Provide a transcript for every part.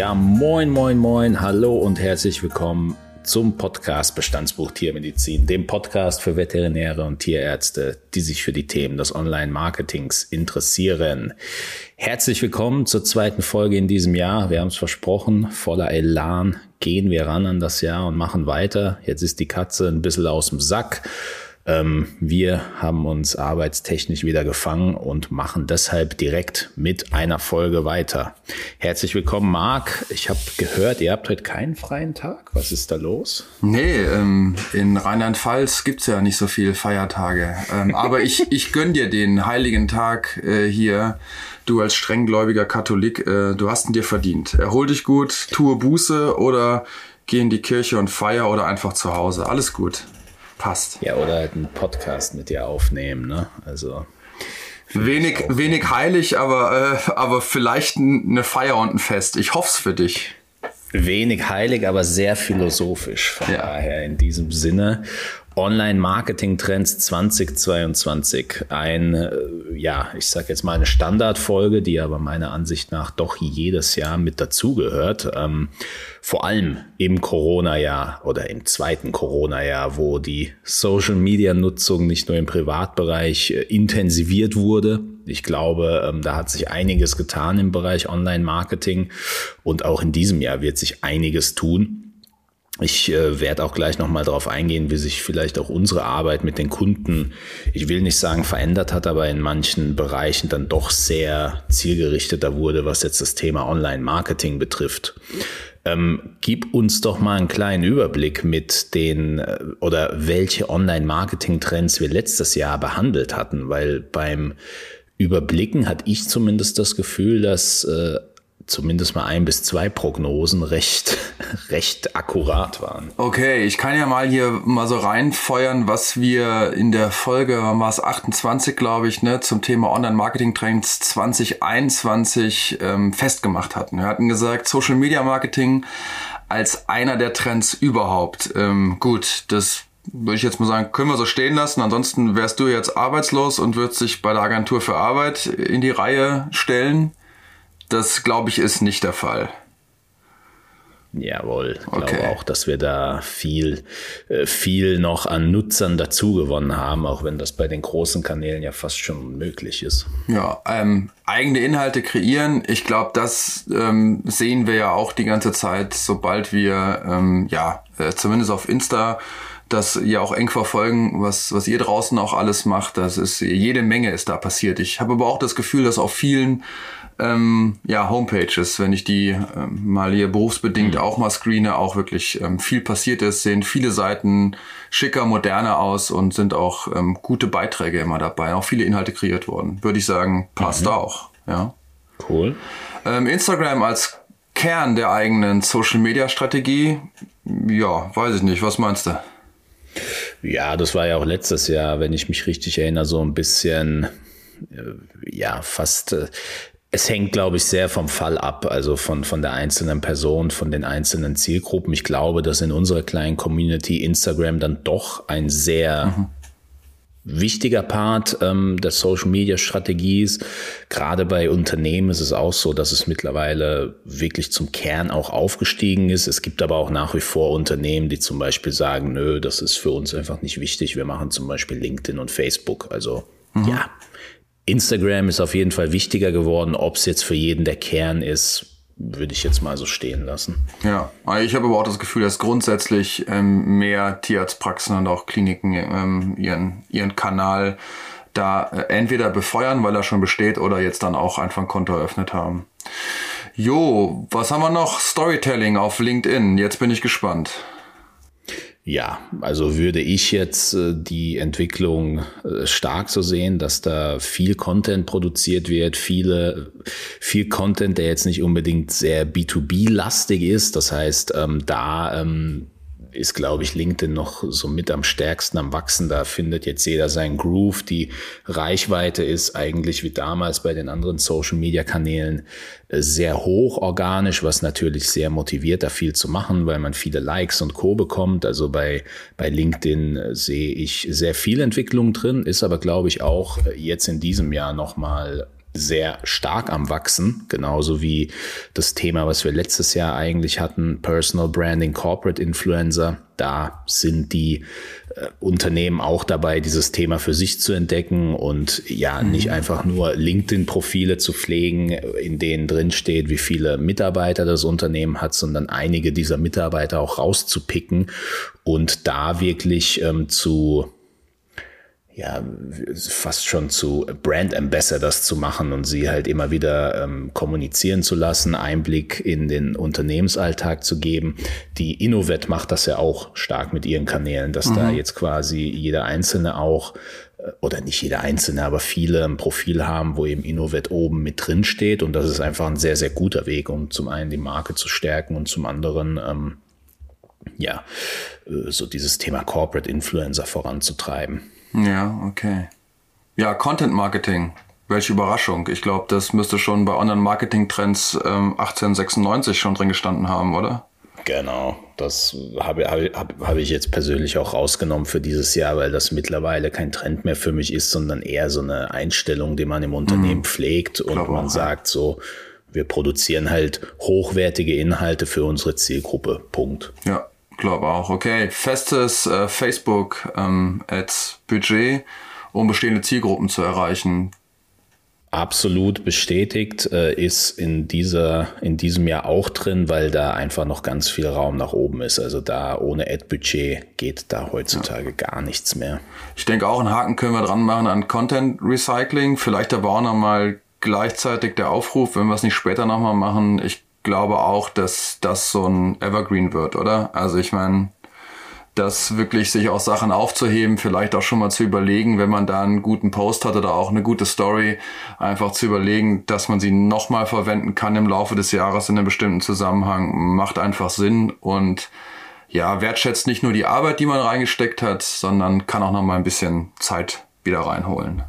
Ja, moin, moin, moin, hallo und herzlich willkommen zum Podcast Bestandsbuch Tiermedizin, dem Podcast für Veterinäre und Tierärzte, die sich für die Themen des Online-Marketings interessieren. Herzlich willkommen zur zweiten Folge in diesem Jahr. Wir haben es versprochen, voller Elan gehen wir ran an das Jahr und machen weiter. Jetzt ist die Katze ein bisschen aus dem Sack. Ähm, wir haben uns arbeitstechnisch wieder gefangen und machen deshalb direkt mit einer Folge weiter. Herzlich willkommen, Marc. Ich habe gehört, ihr habt heute keinen freien Tag. Was ist da los? Nee, ähm, in Rheinland-Pfalz gibt's ja nicht so viele Feiertage. Ähm, aber ich, ich gönn dir den heiligen Tag äh, hier. Du als strenggläubiger Katholik, äh, du hast ihn dir verdient. Erhol dich gut, tue Buße oder geh in die Kirche und feier oder einfach zu Hause. Alles gut passt. Ja, oder halt einen Podcast mit dir aufnehmen, ne? Also. Wenig, wenig heilig, aber, äh, aber vielleicht eine Feier und ein Fest. Ich hoffe es für dich. Wenig heilig, aber sehr philosophisch. Von ja. daher in diesem Sinne. Online-Marketing-Trends 2022. Ein, äh, ja, ich sag jetzt mal eine Standardfolge, die aber meiner Ansicht nach doch jedes Jahr mit dazugehört. Ähm, vor allem im Corona-Jahr oder im zweiten Corona-Jahr, wo die Social-Media-Nutzung nicht nur im Privatbereich äh, intensiviert wurde. Ich glaube, ähm, da hat sich einiges getan im Bereich Online-Marketing und auch in diesem Jahr wird sich einiges tun. Ich äh, werde auch gleich nochmal darauf eingehen, wie sich vielleicht auch unsere Arbeit mit den Kunden, ich will nicht sagen verändert hat, aber in manchen Bereichen dann doch sehr zielgerichteter wurde, was jetzt das Thema Online-Marketing betrifft. Ähm, gib uns doch mal einen kleinen Überblick mit den äh, oder welche Online-Marketing-Trends wir letztes Jahr behandelt hatten, weil beim Überblicken hatte ich zumindest das Gefühl, dass äh, zumindest mal ein bis zwei Prognosen recht, recht akkurat waren. Okay, ich kann ja mal hier mal so reinfeuern, was wir in der Folge, es 28, glaube ich, ne, zum Thema Online-Marketing-Trends 2021 ähm, festgemacht hatten. Wir hatten gesagt, Social Media Marketing als einer der Trends überhaupt. Ähm, gut, das würde ich jetzt mal sagen, können wir so stehen lassen. Ansonsten wärst du jetzt arbeitslos und würdest dich bei der Agentur für Arbeit in die Reihe stellen. Das glaube ich ist nicht der Fall. Jawohl, ich okay. glaube auch, dass wir da viel, äh, viel noch an Nutzern dazu gewonnen haben, auch wenn das bei den großen Kanälen ja fast schon unmöglich ist. Ja, ähm, eigene Inhalte kreieren, ich glaube, das ähm, sehen wir ja auch die ganze Zeit, sobald wir, ähm, ja, äh, zumindest auf Insta, das ja auch eng verfolgen, was, was ihr draußen auch alles macht. Das ist, jede Menge ist da passiert. Ich habe aber auch das Gefühl, dass auf vielen ähm, ja, Homepages, wenn ich die ähm, mal hier berufsbedingt mhm. auch mal screene, auch wirklich ähm, viel passiert ist, sehen viele Seiten schicker, moderner aus und sind auch ähm, gute Beiträge immer dabei, auch viele Inhalte kreiert worden. Würde ich sagen, passt mhm. auch. Ja. Cool. Ähm, Instagram als Kern der eigenen Social Media Strategie, ja, weiß ich nicht. Was meinst du? Ja, das war ja auch letztes Jahr, wenn ich mich richtig erinnere, so ein bisschen äh, ja, fast äh, es hängt, glaube ich, sehr vom Fall ab, also von, von der einzelnen Person, von den einzelnen Zielgruppen. Ich glaube, dass in unserer kleinen Community Instagram dann doch ein sehr mhm. wichtiger Part ähm, der Social-Media-Strategie ist. Gerade bei Unternehmen ist es auch so, dass es mittlerweile wirklich zum Kern auch aufgestiegen ist. Es gibt aber auch nach wie vor Unternehmen, die zum Beispiel sagen, nö, das ist für uns einfach nicht wichtig. Wir machen zum Beispiel LinkedIn und Facebook. Also mhm. ja, Instagram ist auf jeden Fall wichtiger geworden. Ob es jetzt für jeden der Kern ist, würde ich jetzt mal so stehen lassen. Ja, ich habe aber auch das Gefühl, dass grundsätzlich ähm, mehr Tierarztpraxen und auch Kliniken ähm, ihren, ihren Kanal da äh, entweder befeuern, weil er schon besteht, oder jetzt dann auch einfach ein Konto eröffnet haben. Jo, was haben wir noch? Storytelling auf LinkedIn. Jetzt bin ich gespannt. Ja, also würde ich jetzt äh, die Entwicklung äh, stark so sehen, dass da viel Content produziert wird, viele, viel Content, der jetzt nicht unbedingt sehr B2B-lastig ist. Das heißt, ähm, da ähm, ist, glaube ich, LinkedIn noch so mit am stärksten am Wachsen. Da findet jetzt jeder seinen Groove. Die Reichweite ist eigentlich wie damals bei den anderen Social-Media-Kanälen äh, sehr hoch organisch, was natürlich sehr motiviert, da viel zu machen, weil man viele Likes und Co. bekommt. Also bei, bei LinkedIn äh, sehe ich sehr viel Entwicklung drin, ist aber, glaube ich, auch äh, jetzt in diesem Jahr nochmal sehr stark am Wachsen, genauso wie das Thema, was wir letztes Jahr eigentlich hatten, Personal Branding, Corporate Influencer. Da sind die äh, Unternehmen auch dabei, dieses Thema für sich zu entdecken und ja, mhm. nicht einfach nur LinkedIn-Profile zu pflegen, in denen drin steht, wie viele Mitarbeiter das Unternehmen hat, sondern einige dieser Mitarbeiter auch rauszupicken und da wirklich ähm, zu ja, fast schon zu Brand Ambassadors zu machen und sie halt immer wieder ähm, kommunizieren zu lassen, Einblick in den Unternehmensalltag zu geben. Die Innovet macht das ja auch stark mit ihren Kanälen, dass mhm. da jetzt quasi jeder Einzelne auch äh, oder nicht jeder Einzelne, aber viele ein Profil haben, wo eben Innovet oben mit drin steht. Und das ist einfach ein sehr, sehr guter Weg, um zum einen die Marke zu stärken und zum anderen, ähm, ja, äh, so dieses Thema Corporate Influencer voranzutreiben. Ja, okay. Ja, Content Marketing. Welche Überraschung. Ich glaube, das müsste schon bei Online-Marketing-Trends ähm, 1896 schon drin gestanden haben, oder? Genau, das habe, habe, habe ich jetzt persönlich auch rausgenommen für dieses Jahr, weil das mittlerweile kein Trend mehr für mich ist, sondern eher so eine Einstellung, die man im Unternehmen mhm. pflegt und man auch, sagt so, wir produzieren halt hochwertige Inhalte für unsere Zielgruppe. Punkt. Ja, glaube auch. Okay, festes äh, Facebook ähm, um bestehende Zielgruppen zu erreichen. Absolut bestätigt äh, ist in dieser in diesem Jahr auch drin, weil da einfach noch ganz viel Raum nach oben ist. Also da ohne Ad-Budget geht da heutzutage ja. gar nichts mehr. Ich denke auch einen Haken können wir dran machen an Content Recycling. Vielleicht aber auch nochmal gleichzeitig der Aufruf, wenn wir es nicht später nochmal machen. Ich glaube auch, dass das so ein Evergreen wird, oder? Also ich meine, das wirklich sich auch Sachen aufzuheben, vielleicht auch schon mal zu überlegen, wenn man da einen guten Post hat oder auch eine gute Story, einfach zu überlegen, dass man sie nochmal verwenden kann im Laufe des Jahres in einem bestimmten Zusammenhang, macht einfach Sinn und ja, wertschätzt nicht nur die Arbeit, die man reingesteckt hat, sondern kann auch nochmal ein bisschen Zeit wieder reinholen.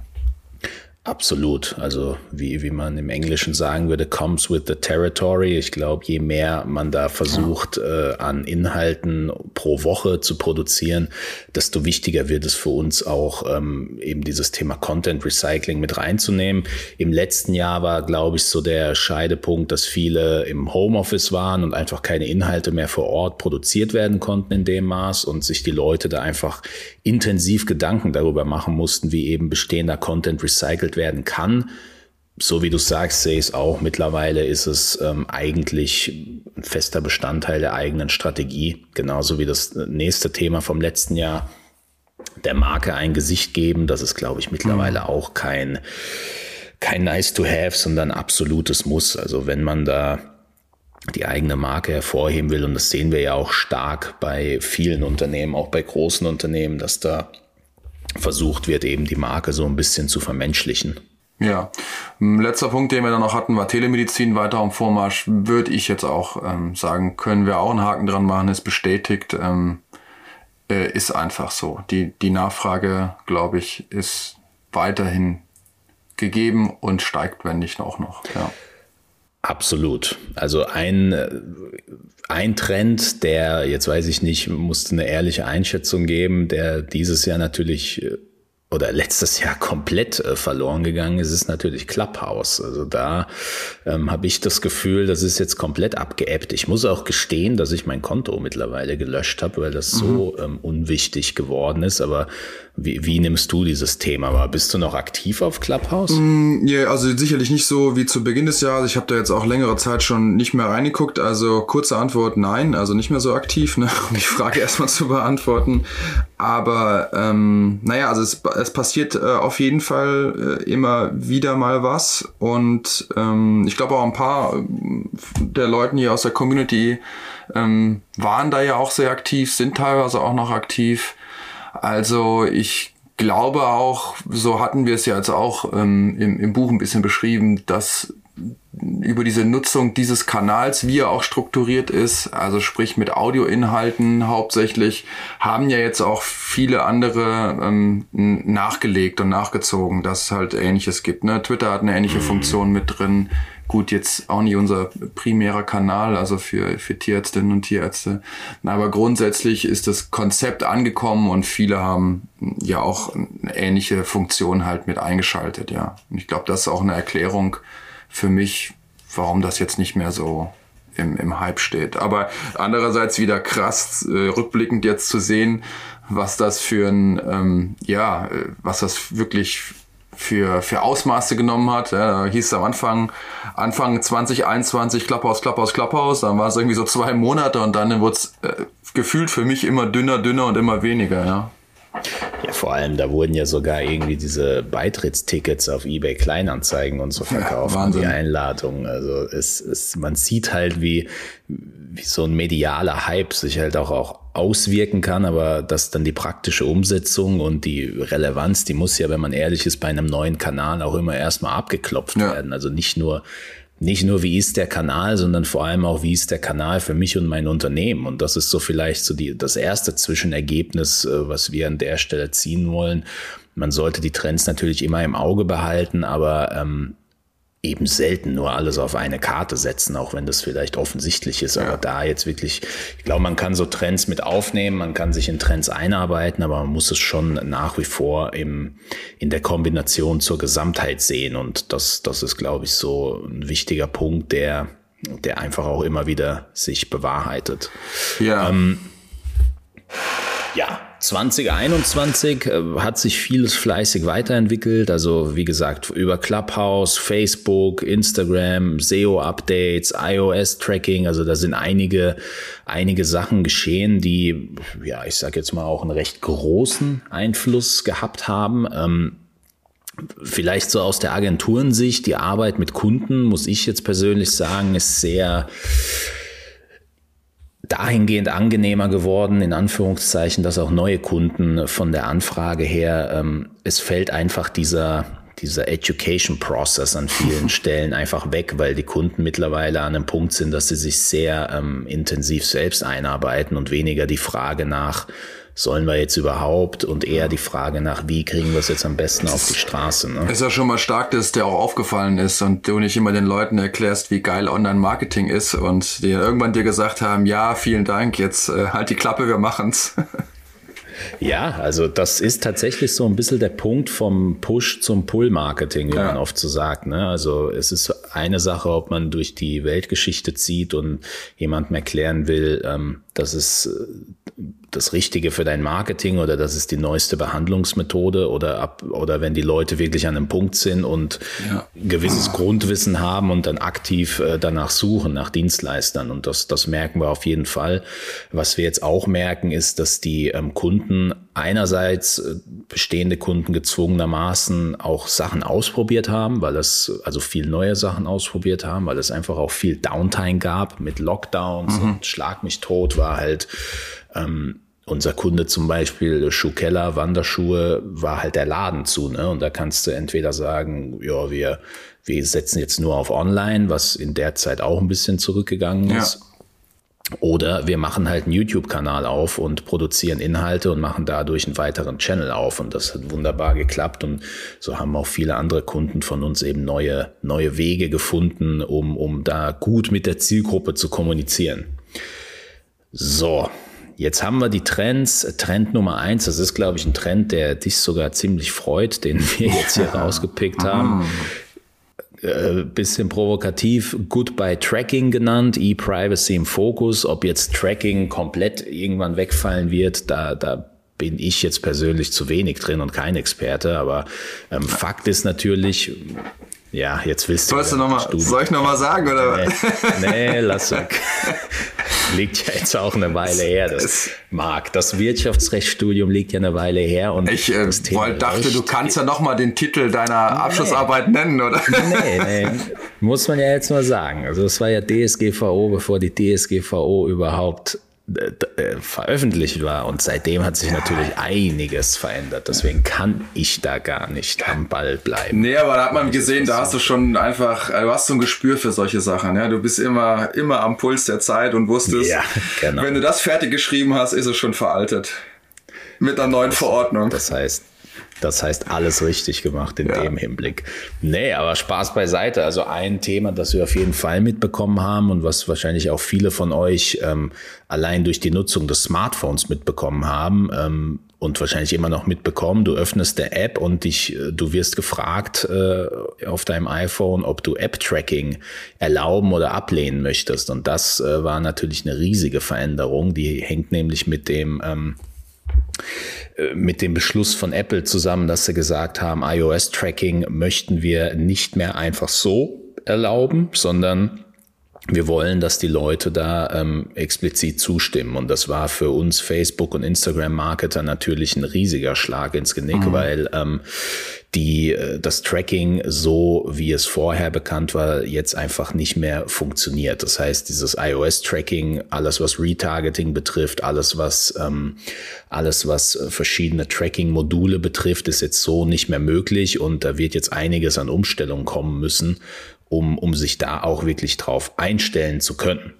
Absolut. Also wie, wie man im Englischen sagen würde, comes with the territory. Ich glaube, je mehr man da versucht, ja. äh, an Inhalten pro Woche zu produzieren, desto wichtiger wird es für uns auch ähm, eben dieses Thema Content Recycling mit reinzunehmen. Im letzten Jahr war, glaube ich, so der Scheidepunkt, dass viele im Homeoffice waren und einfach keine Inhalte mehr vor Ort produziert werden konnten in dem Maß und sich die Leute da einfach intensiv Gedanken darüber machen mussten, wie eben bestehender Content recycelt werden kann. So wie du sagst, sehe ich es auch. Mittlerweile ist es ähm, eigentlich ein fester Bestandteil der eigenen Strategie. Genauso wie das nächste Thema vom letzten Jahr, der Marke ein Gesicht geben. Das ist, glaube ich, mittlerweile mhm. auch kein, kein nice to have, sondern absolutes Muss. Also wenn man da die eigene Marke hervorheben will. Und das sehen wir ja auch stark bei vielen Unternehmen, auch bei großen Unternehmen, dass da versucht wird, eben die Marke so ein bisschen zu vermenschlichen. Ja, letzter Punkt, den wir dann noch hatten, war Telemedizin weiter im Vormarsch. Würde ich jetzt auch ähm, sagen, können wir auch einen Haken dran machen, ist bestätigt, ähm, äh, ist einfach so. Die, die Nachfrage, glaube ich, ist weiterhin gegeben und steigt, wenn nicht auch noch. Ja. Absolut. Also ein, ein Trend, der, jetzt weiß ich nicht, musste eine ehrliche Einschätzung geben, der dieses Jahr natürlich äh, oder letztes Jahr komplett äh, verloren gegangen ist, ist natürlich Clubhouse. Also da ähm, habe ich das Gefühl, das ist jetzt komplett abgeebbt. Ich muss auch gestehen, dass ich mein Konto mittlerweile gelöscht habe, weil das mhm. so ähm, unwichtig geworden ist. Aber wie, wie nimmst du dieses Thema wahr? Bist du noch aktiv auf Clubhouse? Mm, ja, also sicherlich nicht so wie zu Beginn des Jahres. Ich habe da jetzt auch längere Zeit schon nicht mehr reingeguckt. Also kurze Antwort, nein, also nicht mehr so aktiv, ne? um die Frage erstmal zu beantworten. Aber ähm, naja, also es, es passiert äh, auf jeden Fall äh, immer wieder mal was. Und ähm, ich glaube auch ein paar äh, der Leuten hier aus der Community ähm, waren da ja auch sehr aktiv, sind teilweise auch noch aktiv. Also ich glaube auch, so hatten wir es ja jetzt auch ähm, im, im Buch ein bisschen beschrieben, dass über diese Nutzung dieses Kanals, wie er auch strukturiert ist, also sprich mit Audioinhalten hauptsächlich, haben ja jetzt auch viele andere ähm, nachgelegt und nachgezogen, dass es halt Ähnliches gibt. Ne? Twitter hat eine ähnliche mhm. Funktion mit drin, Gut, jetzt auch nicht unser primärer Kanal, also für, für Tierärztinnen und Tierärzte. Aber grundsätzlich ist das Konzept angekommen und viele haben ja auch eine ähnliche Funktion halt mit eingeschaltet, ja. Und ich glaube, das ist auch eine Erklärung für mich, warum das jetzt nicht mehr so im, im Hype steht. Aber andererseits wieder krass, äh, rückblickend jetzt zu sehen, was das für ein, ähm, ja, äh, was das wirklich für, für Ausmaße genommen hat. Ja, da hieß es am Anfang, Anfang 2021 Klapphaus, Klapphaus, Klapphaus, dann war es irgendwie so zwei Monate und dann wurde es äh, gefühlt für mich immer dünner, dünner und immer weniger, ja. Ja, vor allem, da wurden ja sogar irgendwie diese Beitrittstickets auf eBay Kleinanzeigen und so verkauft, ja, die Einladungen. Also es, es, man sieht halt, wie, wie so ein medialer Hype sich halt auch, auch auswirken kann, aber dass dann die praktische Umsetzung und die Relevanz, die muss ja, wenn man ehrlich ist, bei einem neuen Kanal auch immer erstmal abgeklopft ja. werden. Also nicht nur nicht nur, wie ist der Kanal, sondern vor allem auch, wie ist der Kanal für mich und mein Unternehmen. Und das ist so vielleicht so die, das erste Zwischenergebnis, äh, was wir an der Stelle ziehen wollen. Man sollte die Trends natürlich immer im Auge behalten, aber ähm, eben selten nur alles auf eine Karte setzen, auch wenn das vielleicht offensichtlich ist. Aber da jetzt wirklich, ich glaube, man kann so Trends mit aufnehmen, man kann sich in Trends einarbeiten, aber man muss es schon nach wie vor im, in der Kombination zur Gesamtheit sehen. Und das, das ist, glaube ich, so ein wichtiger Punkt, der, der einfach auch immer wieder sich bewahrheitet. Ja. Ähm, ja, 2021 äh, hat sich vieles fleißig weiterentwickelt. Also wie gesagt, über Clubhouse, Facebook, Instagram, SEO-Updates, iOS-Tracking. Also da sind einige, einige Sachen geschehen, die, ja, ich sage jetzt mal auch einen recht großen Einfluss gehabt haben. Ähm, vielleicht so aus der Agenturensicht, die Arbeit mit Kunden, muss ich jetzt persönlich sagen, ist sehr dahingehend angenehmer geworden, in Anführungszeichen, dass auch neue Kunden von der Anfrage her, ähm, es fällt einfach dieser, dieser Education Process an vielen Stellen einfach weg, weil die Kunden mittlerweile an einem Punkt sind, dass sie sich sehr ähm, intensiv selbst einarbeiten und weniger die Frage nach, sollen wir jetzt überhaupt und eher die Frage nach, wie kriegen wir es jetzt am besten auf die Straße. Ne? Ist ja schon mal stark, dass der auch aufgefallen ist und du nicht immer den Leuten erklärst, wie geil Online-Marketing ist und die irgendwann dir gesagt haben, ja, vielen Dank, jetzt äh, halt die Klappe, wir machen's. Ja, also das ist tatsächlich so ein bisschen der Punkt vom Push zum Pull-Marketing, wie ja. man oft so sagt. Ne? Also es ist eine Sache, ob man durch die Weltgeschichte zieht und jemandem erklären will, ähm, dass es äh, das Richtige für dein Marketing oder das ist die neueste Behandlungsmethode oder ab, oder wenn die Leute wirklich an einem Punkt sind und ja. gewisses ah. Grundwissen haben und dann aktiv äh, danach suchen, nach Dienstleistern. Und das, das merken wir auf jeden Fall. Was wir jetzt auch merken, ist, dass die ähm, Kunden einerseits äh, bestehende Kunden gezwungenermaßen auch Sachen ausprobiert haben, weil es also viel neue Sachen ausprobiert haben, weil es einfach auch viel Downtime gab mit Lockdowns mhm. und Schlag mich tot war halt ähm, unser Kunde zum Beispiel, Schuhkeller, Wanderschuhe, war halt der Laden zu. Ne? Und da kannst du entweder sagen, ja, wir, wir setzen jetzt nur auf Online, was in der Zeit auch ein bisschen zurückgegangen ist. Ja. Oder wir machen halt einen YouTube-Kanal auf und produzieren Inhalte und machen dadurch einen weiteren Channel auf. Und das hat wunderbar geklappt. Und so haben auch viele andere Kunden von uns eben neue, neue Wege gefunden, um, um da gut mit der Zielgruppe zu kommunizieren. So, Jetzt haben wir die Trends. Trend Nummer eins, das ist, glaube ich, ein Trend, der dich sogar ziemlich freut, den wir jetzt hier rausgepickt haben. Äh, bisschen provokativ, Goodbye Tracking genannt, E-Privacy im Fokus. Ob jetzt Tracking komplett irgendwann wegfallen wird, da, da bin ich jetzt persönlich zu wenig drin und kein Experte. Aber ähm, Fakt ist natürlich, ja, jetzt willst du. Sollst du noch mal, soll ich nochmal sagen, oder? Nee, nee lass weg. liegt ja jetzt auch eine Weile her, das Marc. Das Wirtschaftsrechtsstudium liegt ja eine Weile her. Und ich äh, dachte, Recht, du kannst ja nochmal den Titel deiner nee. Abschlussarbeit nennen, oder? Nee, nee, muss man ja jetzt mal sagen. Also es war ja DSGVO, bevor die DSGVO überhaupt veröffentlicht war. Und seitdem hat sich natürlich einiges verändert. Deswegen kann ich da gar nicht am Ball bleiben. Nee, aber da hat man gesehen, da hast du schon einfach, äh, du hast so ein Gespür für solche Sachen. Ja? Du bist immer, immer am Puls der Zeit und wusstest, ja, genau. wenn du das fertig geschrieben hast, ist es schon veraltet. Mit einer neuen Verordnung. Das heißt, Das heißt, alles richtig gemacht in ja. dem Hinblick. Nee, aber Spaß beiseite. Also ein Thema, das wir auf jeden Fall mitbekommen haben und was wahrscheinlich auch viele von euch ähm, allein durch die Nutzung des Smartphones mitbekommen haben, ähm, und wahrscheinlich immer noch mitbekommen. Du öffnest der App und dich, äh, du wirst gefragt äh, auf deinem iPhone, ob du App-Tracking erlauben oder ablehnen möchtest. Und das äh, war natürlich eine riesige Veränderung. Die hängt nämlich mit dem ähm, äh, mit dem Beschluss von Apple zusammen, dass sie gesagt haben, iOS-Tracking möchten wir nicht mehr einfach so erlauben, sondern wir wollen, dass die Leute da ähm, explizit zustimmen. Und das war für uns Facebook- und Instagram-Marketer natürlich ein riesiger Schlag ins Genick, mhm. weil ähm, die äh, das Tracking so wie es vorher bekannt war jetzt einfach nicht mehr funktioniert. Das heißt, dieses iOS-Tracking, alles was Retargeting betrifft, alles was ähm, alles was verschiedene Tracking-Module betrifft, ist jetzt so nicht mehr möglich und da wird jetzt einiges an Umstellungen kommen müssen um, um sich da auch wirklich drauf einstellen zu können.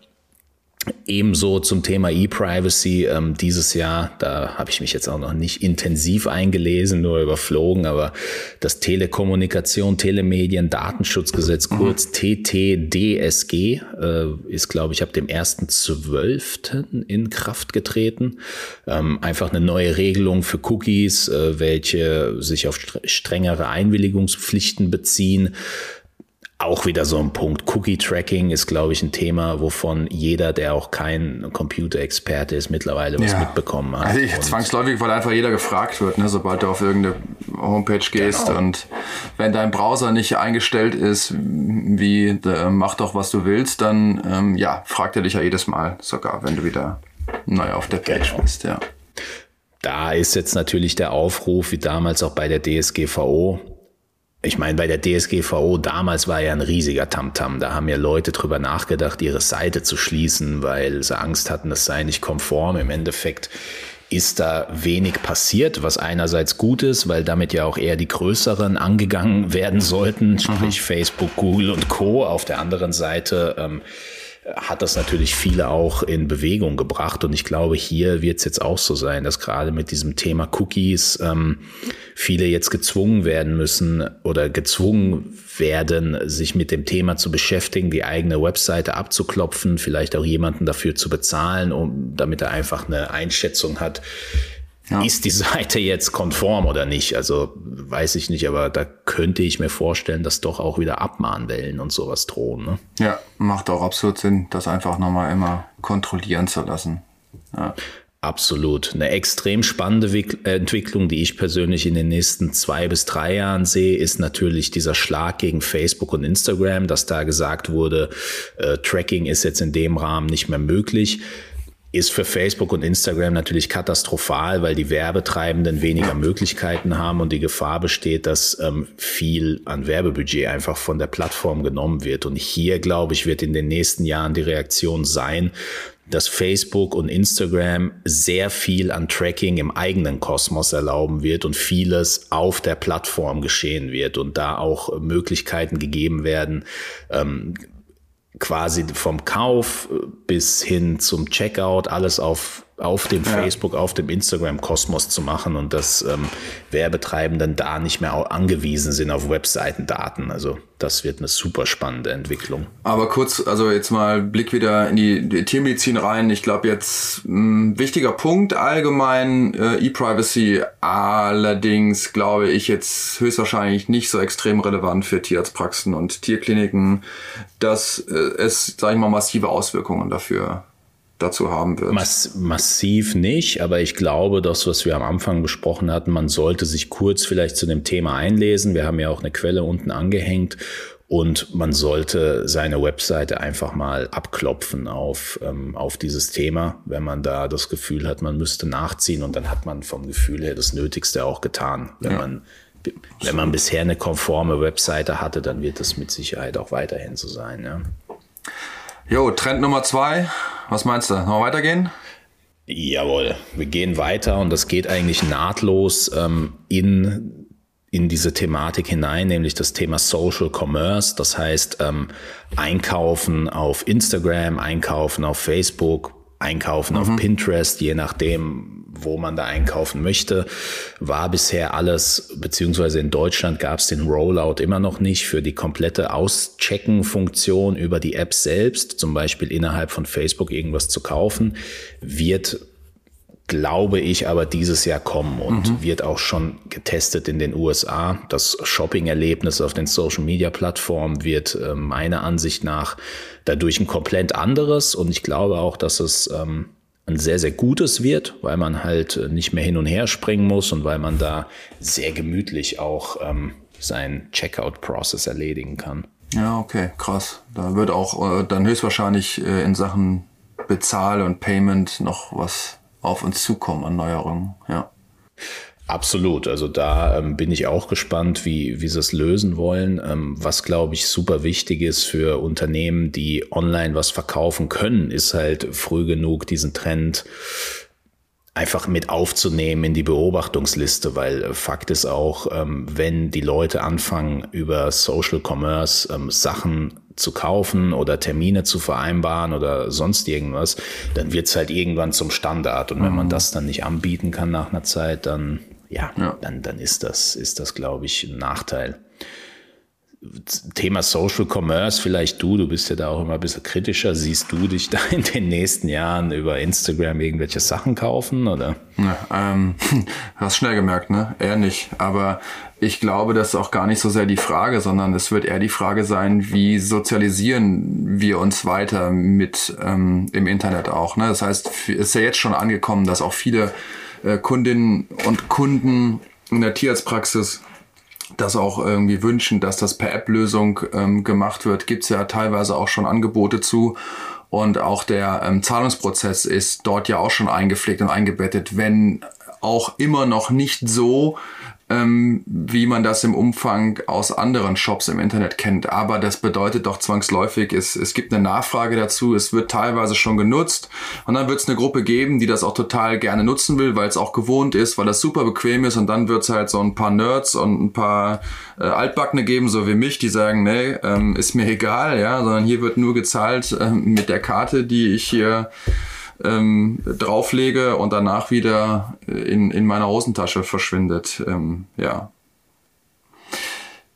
Ebenso zum Thema E-Privacy ähm, dieses Jahr, da habe ich mich jetzt auch noch nicht intensiv eingelesen, nur überflogen, aber das Telekommunikation, Telemedien, Datenschutzgesetz, mhm. kurz TTDSG, äh, ist, glaube ich, ab dem 1.12. in Kraft getreten. Ähm, einfach eine neue Regelung für Cookies, äh, welche sich auf strengere Einwilligungspflichten beziehen auch wieder so ein Punkt. Cookie-Tracking ist, glaube ich, ein Thema, wovon jeder, der auch kein Computerexperte ist, mittlerweile was ja. mitbekommen hat. Also ich, zwangsläufig, weil einfach jeder gefragt wird, ne, sobald du auf irgendeine Homepage gehst. Genau. Und wenn dein Browser nicht eingestellt ist, wie äh, mach doch, was du willst, dann ähm, ja, fragt er dich ja jedes Mal, sogar wenn du wieder neu auf der Page genau. bist, ja. Da ist jetzt natürlich der Aufruf, wie damals auch bei der DSGVO, ich meine, bei der DSGVO damals war ja ein riesiger Tamtam. -Tam. Da haben ja Leute drüber nachgedacht, ihre Seite zu schließen, weil sie Angst hatten, das sei nicht konform. Im Endeffekt ist da wenig passiert, was einerseits gut ist, weil damit ja auch eher die größeren angegangen werden sollten, sprich mhm. Facebook, Google und Co. Auf der anderen Seite ähm, hat das natürlich viele auch in Bewegung gebracht. Und ich glaube, hier wird es jetzt auch so sein, dass gerade mit diesem Thema Cookies ähm, viele jetzt gezwungen werden müssen oder gezwungen werden, sich mit dem Thema zu beschäftigen, die eigene Webseite abzuklopfen, vielleicht auch jemanden dafür zu bezahlen, um damit er einfach eine Einschätzung hat, ja. Ist die Seite jetzt konform oder nicht? Also weiß ich nicht, aber da könnte ich mir vorstellen, dass doch auch wieder Abmahnwellen und sowas drohen. Ne? Ja, macht auch absolut Sinn, das einfach nochmal immer kontrollieren zu lassen. Ja. Absolut. Eine extrem spannende Entwicklung, die ich persönlich in den nächsten zwei bis drei Jahren sehe, ist natürlich dieser Schlag gegen Facebook und Instagram, dass da gesagt wurde, äh, Tracking ist jetzt in dem Rahmen nicht mehr möglich ist für Facebook und Instagram natürlich katastrophal, weil die Werbetreibenden weniger Möglichkeiten haben und die Gefahr besteht, dass ähm, viel an Werbebudget einfach von der Plattform genommen wird. Und hier, glaube ich, wird in den nächsten Jahren die Reaktion sein, dass Facebook und Instagram sehr viel an Tracking im eigenen Kosmos erlauben wird und vieles auf der Plattform geschehen wird und da auch Möglichkeiten gegeben werden, ähm, quasi vom Kauf bis hin zum Checkout alles auf auf dem ja. Facebook, auf dem Instagram-Kosmos zu machen und dass ähm, Werbetreibenden da nicht mehr angewiesen sind auf Webseitendaten. Also das wird eine super spannende Entwicklung. Aber kurz, also jetzt mal Blick wieder in die, die Tiermedizin rein. Ich glaube jetzt ein wichtiger Punkt allgemein äh, E-Privacy. Allerdings glaube ich jetzt höchstwahrscheinlich nicht so extrem relevant für Tierarztpraxen und Tierkliniken, dass äh, es, sage ich mal, massive Auswirkungen dafür dazu haben wird. Mass massiv nicht, aber ich glaube, das, was wir am Anfang besprochen hatten, man sollte sich kurz vielleicht zu dem Thema einlesen. Wir haben ja auch eine Quelle unten angehängt und man sollte seine Webseite einfach mal abklopfen auf, ähm, auf dieses Thema, wenn man da das Gefühl hat, man müsste nachziehen und dann hat man vom Gefühl her das Nötigste auch getan. Wenn ja. man wenn man bisher eine konforme Webseite hatte, dann wird das mit Sicherheit auch weiterhin so sein. Ja. Jo, Trend Nummer zwei, was meinst du? Noch weitergehen? Jawohl, wir gehen weiter und das geht eigentlich nahtlos ähm, in, in diese Thematik hinein, nämlich das Thema Social Commerce. Das heißt, ähm, einkaufen auf Instagram, einkaufen auf Facebook, einkaufen mhm. auf Pinterest, je nachdem, wo man da einkaufen möchte. War bisher alles, beziehungsweise in Deutschland gab es den Rollout immer noch nicht für die komplette Auschecken-Funktion über die App selbst, zum Beispiel innerhalb von Facebook irgendwas zu kaufen, wird glaube ich, aber dieses Jahr kommen und mhm. wird auch schon getestet in den USA. Das Shopping-Erlebnis auf den Social-Media-Plattformen wird äh, meiner Ansicht nach dadurch ein komplett anderes und ich glaube auch, dass es ähm, ein sehr, sehr gutes wird, weil man halt nicht mehr hin und her springen muss und weil man da sehr gemütlich auch ähm, seinen Checkout-Process erledigen kann. Ja, okay, krass. Da wird auch äh, dann höchstwahrscheinlich äh, in Sachen Bezahl und Payment noch was auf uns zukommen an Neuerungen, ja. Absolut. Also da ähm, bin ich auch gespannt, wie, wie sie es lösen wollen. Ähm, was, glaube ich, super wichtig ist für Unternehmen, die online was verkaufen können, ist halt früh genug diesen Trend einfach mit aufzunehmen in die Beobachtungsliste, weil äh, Fakt ist auch, ähm, wenn die Leute anfangen, über Social Commerce ähm, Sachen zu kaufen oder Termine zu vereinbaren oder sonst irgendwas, dann wird's halt irgendwann zum Standard. Und wenn man mhm. das dann nicht anbieten kann nach einer Zeit, dann ja, ja. dann, dann ist das, ist das, glaube ich, ein Nachteil. Thema Social Commerce, vielleicht du, du bist ja da auch immer ein bisschen kritischer. Siehst du dich da in den nächsten Jahren über Instagram irgendwelche Sachen kaufen oder? Ja, ähm, hast schnell gemerkt, ne? Eher nicht. Aber ich glaube, das ist auch gar nicht so sehr die Frage, sondern es wird eher die Frage sein, wie sozialisieren wir uns weiter mit ähm, im Internet auch. Ne? Das heißt, es ist ja jetzt schon angekommen, dass auch viele äh, Kundinnen und Kunden in der Tierarztpraxis das auch irgendwie wünschen, dass das per App-Lösung ähm, gemacht wird, gibt's ja teilweise auch schon Angebote zu. Und auch der ähm, Zahlungsprozess ist dort ja auch schon eingepflegt und eingebettet, wenn auch immer noch nicht so, ähm, wie man das im Umfang aus anderen Shops im Internet kennt. Aber das bedeutet doch zwangsläufig, es, es gibt eine Nachfrage dazu, es wird teilweise schon genutzt. Und dann wird es eine Gruppe geben, die das auch total gerne nutzen will, weil es auch gewohnt ist, weil das super bequem ist. Und dann wird es halt so ein paar Nerds und ein paar äh, Altbackene geben, so wie mich, die sagen, nee, ähm, ist mir egal, ja, sondern hier wird nur gezahlt ähm, mit der Karte, die ich hier ähm, drauflege und danach wieder in, in meiner Hosentasche verschwindet. Ähm, ja.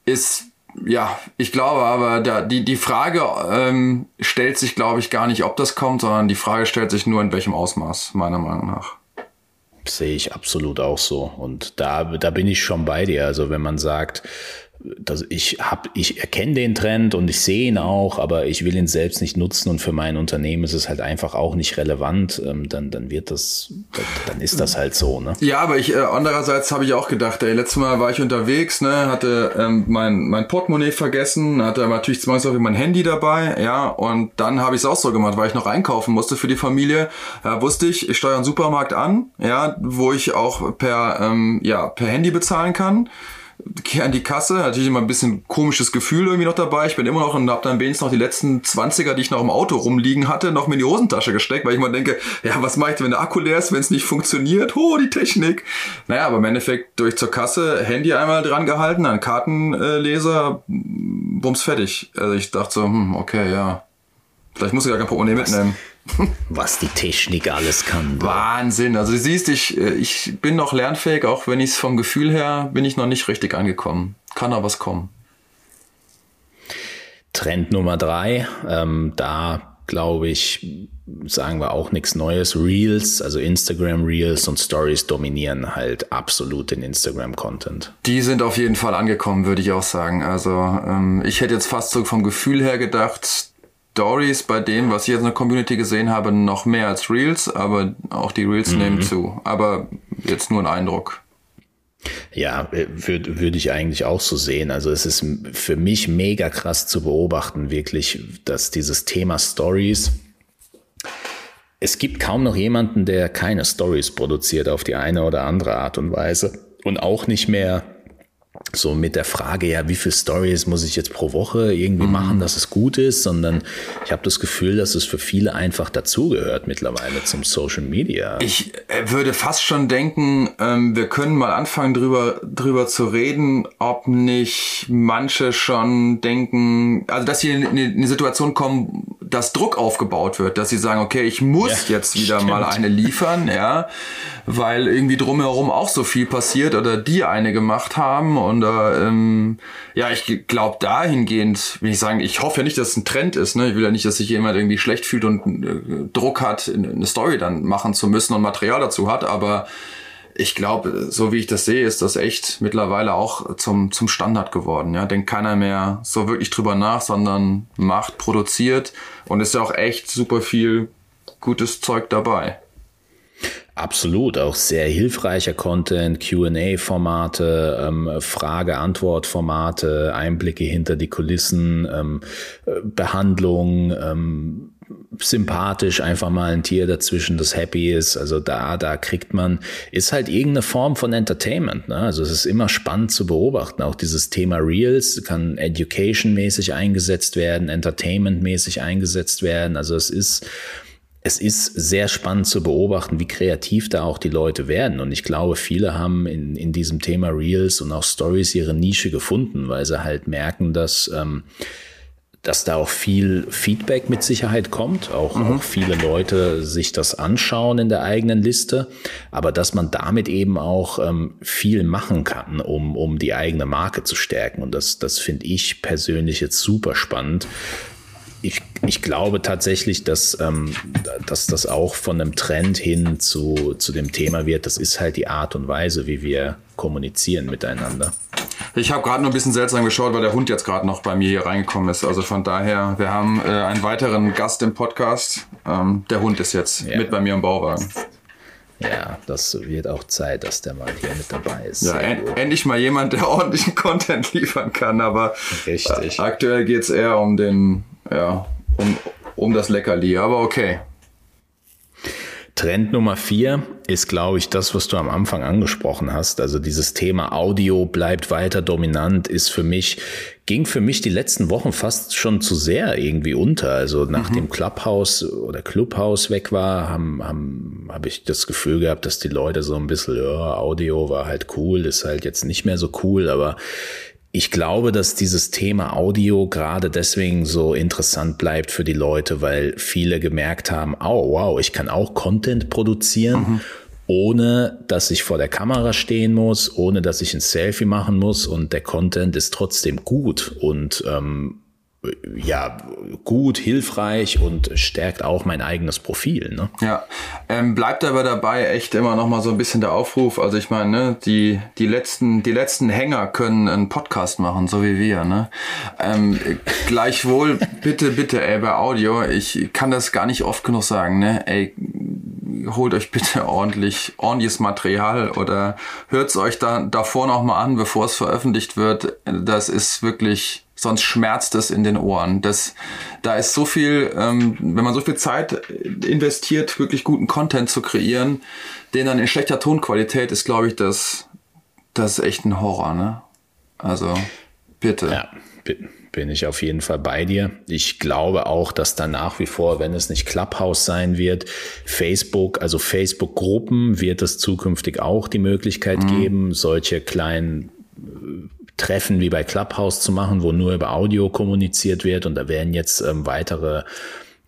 Ist, ja, ich glaube aber, da, die, die Frage ähm, stellt sich, glaube ich, gar nicht, ob das kommt, sondern die Frage stellt sich nur, in welchem Ausmaß, meiner Meinung nach. Sehe ich absolut auch so. Und da, da bin ich schon bei dir. Also wenn man sagt, das, ich hab, ich erkenne den Trend und ich sehe ihn auch, aber ich will ihn selbst nicht nutzen und für mein Unternehmen ist es halt einfach auch nicht relevant, ähm, dann, dann wird das, dann ist das halt so, ne? Ja, aber ich, äh, andererseits habe ich auch gedacht, ey, letztes Mal war ich unterwegs, ne, hatte ähm, mein, mein Portemonnaie vergessen, hatte natürlich zwangsläufig mein Handy dabei, ja, und dann habe ich es auch so gemacht, weil ich noch einkaufen musste für die Familie, ja, wusste ich, ich steuere einen Supermarkt an, ja, wo ich auch per, ähm, ja, per Handy bezahlen kann gehe an die Kasse, natürlich immer ein bisschen komisches Gefühl irgendwie noch dabei. Ich bin immer noch und habe dann wenigstens noch die letzten 20er, die ich noch im Auto rumliegen hatte, noch mir in die Hosentasche gesteckt, weil ich immer denke, ja, was mache ich, wenn der Akku leer ist, wenn es nicht funktioniert? Oh, die Technik. Naja, aber im Endeffekt durch zur Kasse, Handy einmal dran gehalten, ein Kartenleser, bums fertig. Also ich dachte so, hm, okay, ja. Vielleicht muss ich gar kein Portemonnaie mitnehmen was die Technik alles kann. Wahnsinn. Also du siehst, ich, äh, ich bin noch lernfähig, auch wenn ich es vom Gefühl her bin ich noch nicht richtig angekommen. Kann aber was kommen. Trend Nummer drei, ähm, da glaube ich, sagen wir auch nichts Neues. Reels, also Instagram Reels und Stories dominieren halt absolut den Instagram-Content. Die sind auf jeden Fall angekommen, würde ich auch sagen. Also ähm, ich hätte jetzt fast so vom Gefühl her gedacht, Stories bei dem, was ich jetzt in der Community gesehen habe, noch mehr als Reels, aber auch die Reels mhm. nehmen zu. Aber jetzt nur ein Eindruck. Ja, würde würd ich eigentlich auch so sehen. Also es ist für mich mega krass zu beobachten, wirklich, dass dieses Thema Stories, es gibt kaum noch jemanden, der keine Stories produziert auf die eine oder andere Art und Weise und auch nicht mehr so mit der Frage, ja, wie viele Stories muss ich jetzt pro Woche irgendwie mhm. machen, dass es gut ist, sondern ich habe das Gefühl, dass es für viele einfach dazugehört mittlerweile zum Social Media. Ich äh, würde fast schon denken, ähm, wir können mal anfangen drüber, drüber zu reden, ob nicht manche schon denken, also dass sie in eine Situation kommen, dass Druck aufgebaut wird, dass sie sagen, okay, ich muss ja, jetzt wieder stimmt. mal eine liefern, ja, weil irgendwie drumherum auch so viel passiert oder die eine gemacht haben und ähm, ja, ich glaube dahingehend, will ich sagen, ich hoffe ja nicht, dass es ein Trend ist, ne? Ich will ja nicht, dass sich jemand irgendwie schlecht fühlt und äh, Druck hat, eine Story dann machen zu müssen und Material dazu hat, aber ich glaube, so wie ich das sehe, ist das echt mittlerweile auch zum, zum Standard geworden. Ja, denkt keiner mehr so wirklich drüber nach, sondern macht, produziert und ist ja auch echt super viel gutes Zeug dabei. Absolut, auch sehr hilfreicher Content, QA-Formate, ähm, Frage-Antwort-Formate, Einblicke hinter die Kulissen, ähm, äh, Behandlung, ähm, sympathisch, einfach mal ein Tier dazwischen, das happy ist. Also da, da kriegt man, ist halt irgendeine Form von Entertainment. Ne? Also es ist immer spannend zu beobachten. Auch dieses Thema Reels kann education-mäßig eingesetzt werden, entertainment-mäßig eingesetzt werden. Also es ist, es ist sehr spannend zu beobachten, wie kreativ da auch die Leute werden. Und ich glaube, viele haben in, in diesem Thema Reels und auch Stories ihre Nische gefunden, weil sie halt merken, dass ähm, dass da auch viel Feedback mit Sicherheit kommt, auch, mhm. auch viele Leute sich das anschauen in der eigenen Liste, aber dass man damit eben auch ähm, viel machen kann, um, um die eigene Marke zu stärken. Und das, das finde ich persönlich jetzt super spannend. Ich, ich glaube tatsächlich, dass, ähm, dass das auch von einem Trend hin zu, zu dem Thema wird. Das ist halt die Art und Weise, wie wir kommunizieren miteinander. Ich habe gerade nur ein bisschen seltsam geschaut, weil der Hund jetzt gerade noch bei mir hier reingekommen ist. Also von daher, wir haben äh, einen weiteren Gast im Podcast. Ähm, der Hund ist jetzt ja. mit bei mir im Bauwagen. Ja, das wird auch Zeit, dass der mal hier mit dabei ist. Ja, en endlich mal jemand, der ordentlichen Content liefern kann. Aber Richtig. Äh, aktuell geht es eher um den, ja, um, um das Leckerli. Aber okay. Trend Nummer vier ist, glaube ich, das, was du am Anfang angesprochen hast. Also dieses Thema Audio bleibt weiter dominant, ist für mich, ging für mich die letzten Wochen fast schon zu sehr irgendwie unter. Also nachdem mhm. Clubhouse oder Clubhouse weg war, haben, haben, habe ich das Gefühl gehabt, dass die Leute so ein bisschen, ja, Audio war halt cool, ist halt jetzt nicht mehr so cool, aber ich glaube, dass dieses Thema Audio gerade deswegen so interessant bleibt für die Leute, weil viele gemerkt haben, oh wow, ich kann auch Content produzieren, mhm. ohne dass ich vor der Kamera stehen muss, ohne dass ich ein Selfie machen muss und der Content ist trotzdem gut und ähm, ja, gut, hilfreich und stärkt auch mein eigenes Profil. Ne? Ja, ähm, bleibt aber dabei echt immer noch mal so ein bisschen der Aufruf. Also ich meine, ne, die, die, letzten, die letzten Hänger können einen Podcast machen, so wie wir. Ne? Ähm, gleichwohl, bitte, bitte, ey, bei Audio, ich kann das gar nicht oft genug sagen, ne? ey, holt euch bitte ordentlich, ordentliches Material oder hört es euch da, davor noch mal an, bevor es veröffentlicht wird. Das ist wirklich sonst schmerzt es in den Ohren. Das, da ist so viel, ähm, wenn man so viel Zeit investiert, wirklich guten Content zu kreieren, den dann in schlechter Tonqualität ist, glaube ich, das, das ist echt ein Horror, ne? Also, bitte. Ja, bin ich auf jeden Fall bei dir. Ich glaube auch, dass da nach wie vor, wenn es nicht Clubhouse sein wird, Facebook, also Facebook-Gruppen wird es zukünftig auch die Möglichkeit mhm. geben, solche kleinen Treffen wie bei Clubhouse zu machen, wo nur über Audio kommuniziert wird und da werden jetzt ähm, weitere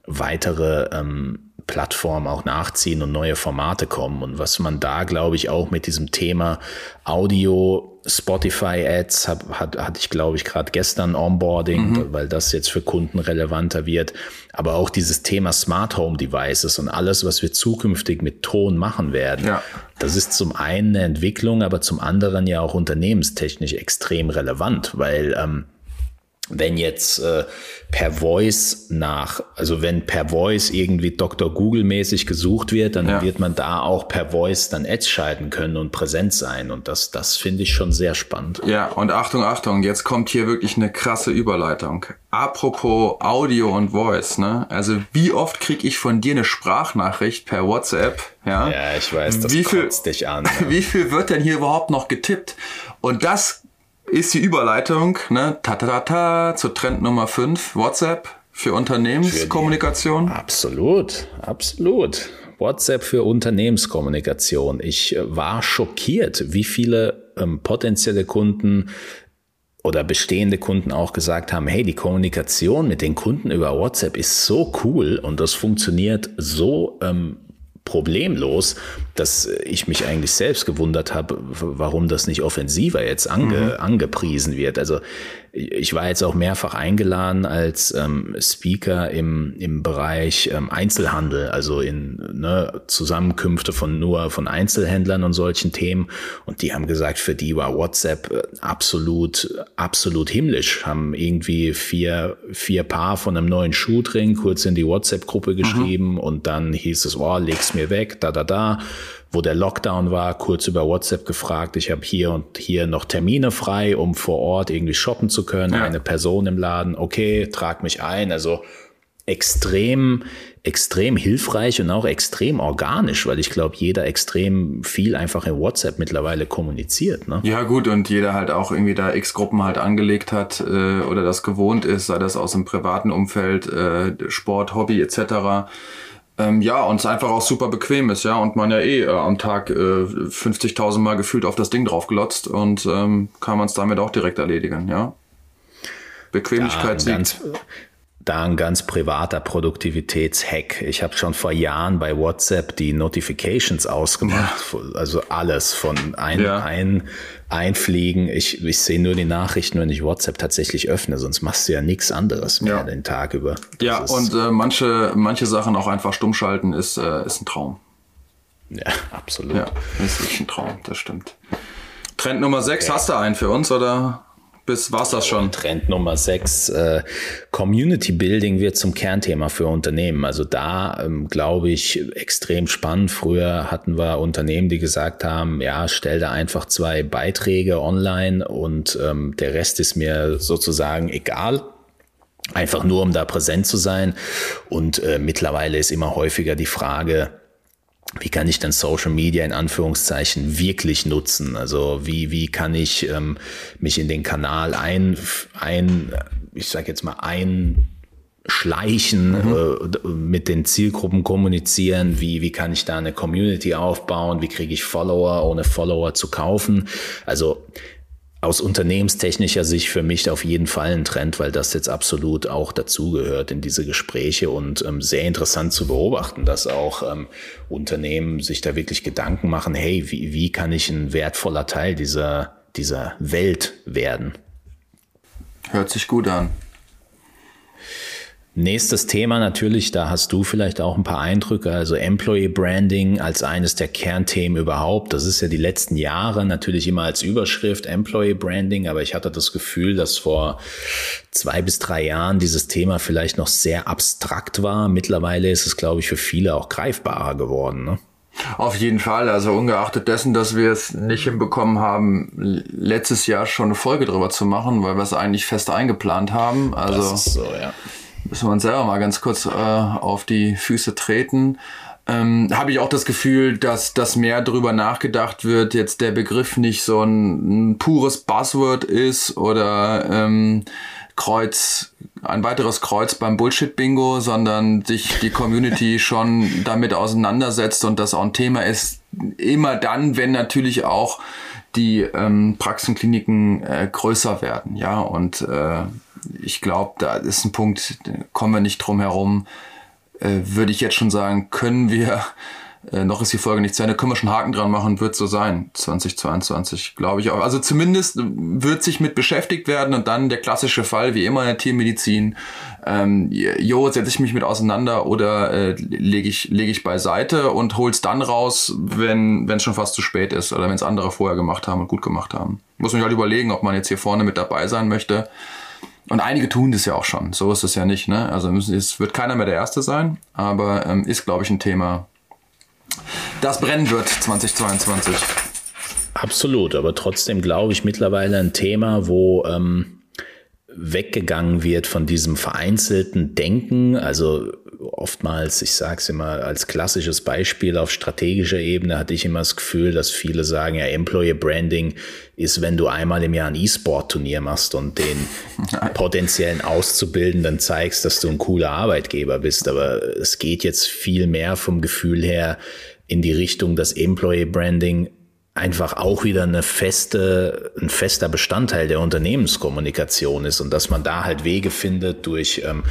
weitere ähm, Plattformen auch nachziehen und neue Formate kommen. Und was man da, glaube ich, auch mit diesem Thema Audio, Spotify-Ads, hat, hat, hatte ich, glaube ich, gerade gestern Onboarding, mhm. weil das jetzt für Kunden relevanter wird. Aber auch dieses Thema Smart Home Devices und alles, was wir zukünftig mit Ton machen werden. Ja. Das ist zum einen eine Entwicklung, aber zum anderen ja auch unternehmenstechnisch extrem relevant, weil ähm, wenn jetzt äh, per Voice nach, also wenn per Voice irgendwie Dr. Google mäßig gesucht wird, dann ja. wird man da auch per Voice dann Ads schalten können und präsent sein. Und das, das finde ich schon sehr spannend. Ja, und Achtung, Achtung, jetzt kommt hier wirklich eine krasse Überleitung. Apropos Audio und Voice, ne? Also wie oft krieg ich von dir eine Sprachnachricht per WhatsApp? Ja, ja ich weiß, das wie viel, dich an. Ja. Wie viel wird denn hier überhaupt noch getippt? Und das ist die Überleitung, ne, ta, ta, ta, ta, zu Trend Nummer 5, WhatsApp für Unternehmenskommunikation. Für absolut, absolut. WhatsApp für Unternehmenskommunikation. Ich äh, war schockiert, wie viele ähm, potenzielle Kunden oder bestehende Kunden auch gesagt haben, hey, die Kommunikation mit den Kunden über WhatsApp ist so cool und das funktioniert so ähm, problemlos, dass ich mich eigentlich selbst gewundert habe, warum das nicht offensiver jetzt ange, mhm. angepriesen wird. Also ich war jetzt auch mehrfach eingeladen als ähm, Speaker im, im Bereich ähm, Einzelhandel, also in ne, Zusammenkünfte von nur von Einzelhändlern und solchen Themen. Und die haben gesagt, für die war WhatsApp äh, absolut, absolut himmlisch. Haben irgendwie vier, vier Paar von einem neuen Schuh drin, kurz in die WhatsApp-Gruppe mhm. geschrieben mhm. und dann hieß es, oh, leg's mir weg, da, da, da wo der Lockdown war, kurz über WhatsApp gefragt. Ich habe hier und hier noch Termine frei, um vor Ort irgendwie shoppen zu können. Ja. Eine Person im Laden, okay, trag mich ein. Also extrem, extrem hilfreich und auch extrem organisch, weil ich glaube, jeder extrem viel einfach in WhatsApp mittlerweile kommuniziert. Ne? Ja gut, und jeder halt auch irgendwie da X-Gruppen halt angelegt hat äh, oder das gewohnt ist, sei das aus dem privaten Umfeld, äh, Sport, Hobby etc. Ähm, ja, und es einfach auch super bequem ist, ja, und man ja eh äh, am Tag äh, 50.000 Mal gefühlt auf das Ding draufgelotzt und ähm, kann man es damit auch direkt erledigen, ja. Bequemlichkeit ja, siegt da ein ganz privater Produktivitätshack. Ich habe schon vor Jahren bei WhatsApp die Notifications ausgemacht. Ja. Also alles von ein, ja. ein, einfliegen. Ich, ich sehe nur die Nachrichten, wenn ich WhatsApp tatsächlich öffne, sonst machst du ja nichts anderes mehr ja. den Tag über. Das ja, und äh, manche, manche Sachen auch einfach stumm schalten ist, äh, ist ein Traum. Ja, absolut. Ja, ist wirklich ein Traum, das stimmt. Trend Nummer 6, okay. hast du einen für uns oder? Bis war's das schon. Trend Nummer 6, äh, Community Building wird zum Kernthema für Unternehmen. Also da ähm, glaube ich extrem spannend. Früher hatten wir Unternehmen, die gesagt haben, ja, stell da einfach zwei Beiträge online und ähm, der Rest ist mir sozusagen egal. Einfach nur, um da präsent zu sein. Und äh, mittlerweile ist immer häufiger die Frage, wie kann ich dann Social Media in Anführungszeichen wirklich nutzen? Also wie, wie kann ich ähm, mich in den Kanal ein, ein ich sage jetzt mal, ein schleichen, mhm. äh, mit den Zielgruppen kommunizieren, wie, wie kann ich da eine Community aufbauen, wie kriege ich Follower, ohne Follower zu kaufen. Also aus unternehmenstechnischer Sicht für mich auf jeden Fall ein Trend, weil das jetzt absolut auch dazugehört in diese Gespräche und ähm, sehr interessant zu beobachten, dass auch ähm, Unternehmen sich da wirklich Gedanken machen, hey, wie, wie kann ich ein wertvoller Teil dieser, dieser Welt werden? Hört sich gut an. Nächstes Thema natürlich, da hast du vielleicht auch ein paar Eindrücke, also Employee Branding als eines der Kernthemen überhaupt. Das ist ja die letzten Jahre natürlich immer als Überschrift Employee Branding, aber ich hatte das Gefühl, dass vor zwei bis drei Jahren dieses Thema vielleicht noch sehr abstrakt war. Mittlerweile ist es, glaube ich, für viele auch greifbarer geworden. Ne? Auf jeden Fall, also ungeachtet dessen, dass wir es nicht hinbekommen haben, letztes Jahr schon eine Folge drüber zu machen, weil wir es eigentlich fest eingeplant haben. Also so, ja müssen wir uns selber mal ganz kurz äh, auf die Füße treten. Ähm, habe ich auch das Gefühl, dass das mehr darüber nachgedacht wird, jetzt der Begriff nicht so ein, ein pures Buzzword ist oder ähm, Kreuz, ein weiteres Kreuz beim Bullshit-Bingo, sondern sich die Community schon damit auseinandersetzt und das auch ein Thema ist, immer dann, wenn natürlich auch die ähm, Praxenkliniken äh, größer werden, ja, und äh, ich glaube, da ist ein Punkt, kommen wir nicht drum herum. Äh, Würde ich jetzt schon sagen, können wir, äh, noch ist die Folge nicht zu Ende, können wir schon Haken dran machen, wird so sein, 2022, glaube ich auch. Also zumindest wird sich mit beschäftigt werden und dann der klassische Fall, wie immer in der Tiermedizin, ähm, jo, setze ich mich mit auseinander oder äh, lege ich, leg ich beiseite und hol's dann raus, wenn es schon fast zu spät ist oder wenn es andere vorher gemacht haben und gut gemacht haben. Muss man halt überlegen, ob man jetzt hier vorne mit dabei sein möchte und einige tun das ja auch schon. So ist es ja nicht. Ne? Also es wird keiner mehr der Erste sein, aber ähm, ist, glaube ich, ein Thema, das brennen wird 2022. Absolut, aber trotzdem glaube ich mittlerweile ein Thema, wo ähm, weggegangen wird von diesem vereinzelten Denken. Also oftmals, ich sage es immer als klassisches Beispiel auf strategischer Ebene, hatte ich immer das Gefühl, dass viele sagen, ja, Employer Branding ist, wenn du einmal im Jahr ein E-Sport-Turnier machst und den potenziellen Auszubildenden zeigst, dass du ein cooler Arbeitgeber bist. Aber es geht jetzt viel mehr vom Gefühl her in die Richtung, dass Employer Branding einfach auch wieder eine feste, ein fester Bestandteil der Unternehmenskommunikation ist und dass man da halt Wege findet durch ähm,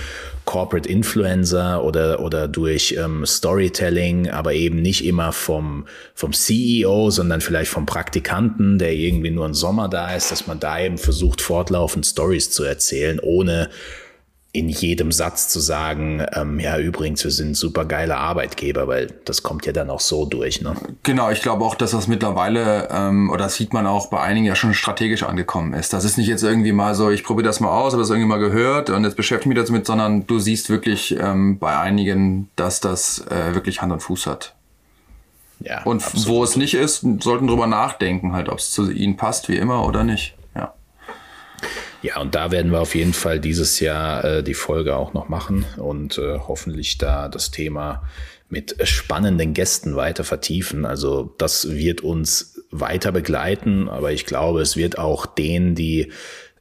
Corporate Influencer oder, oder durch ähm, Storytelling, aber eben nicht immer vom, vom CEO, sondern vielleicht vom Praktikanten, der irgendwie nur einen Sommer da ist, dass man da eben versucht, fortlaufend Stories zu erzählen, ohne in jedem Satz zu sagen, ähm, ja, übrigens, wir sind super geile Arbeitgeber, weil das kommt ja dann auch so durch. Ne? Genau, ich glaube auch, dass das mittlerweile, ähm, oder das sieht man auch bei einigen ja schon strategisch angekommen ist. Das ist nicht jetzt irgendwie mal so, ich probiere das mal aus, habe das irgendwie mal gehört und jetzt beschäftige ich mich damit, sondern du siehst wirklich ähm, bei einigen, dass das äh, wirklich Hand und Fuß hat. Ja, und absolut. wo es nicht ist, sollten drüber nachdenken, halt, ob es zu ihnen passt, wie immer oder nicht. Ja, und da werden wir auf jeden Fall dieses Jahr äh, die Folge auch noch machen und äh, hoffentlich da das Thema mit spannenden Gästen weiter vertiefen. Also das wird uns weiter begleiten, aber ich glaube, es wird auch denen, die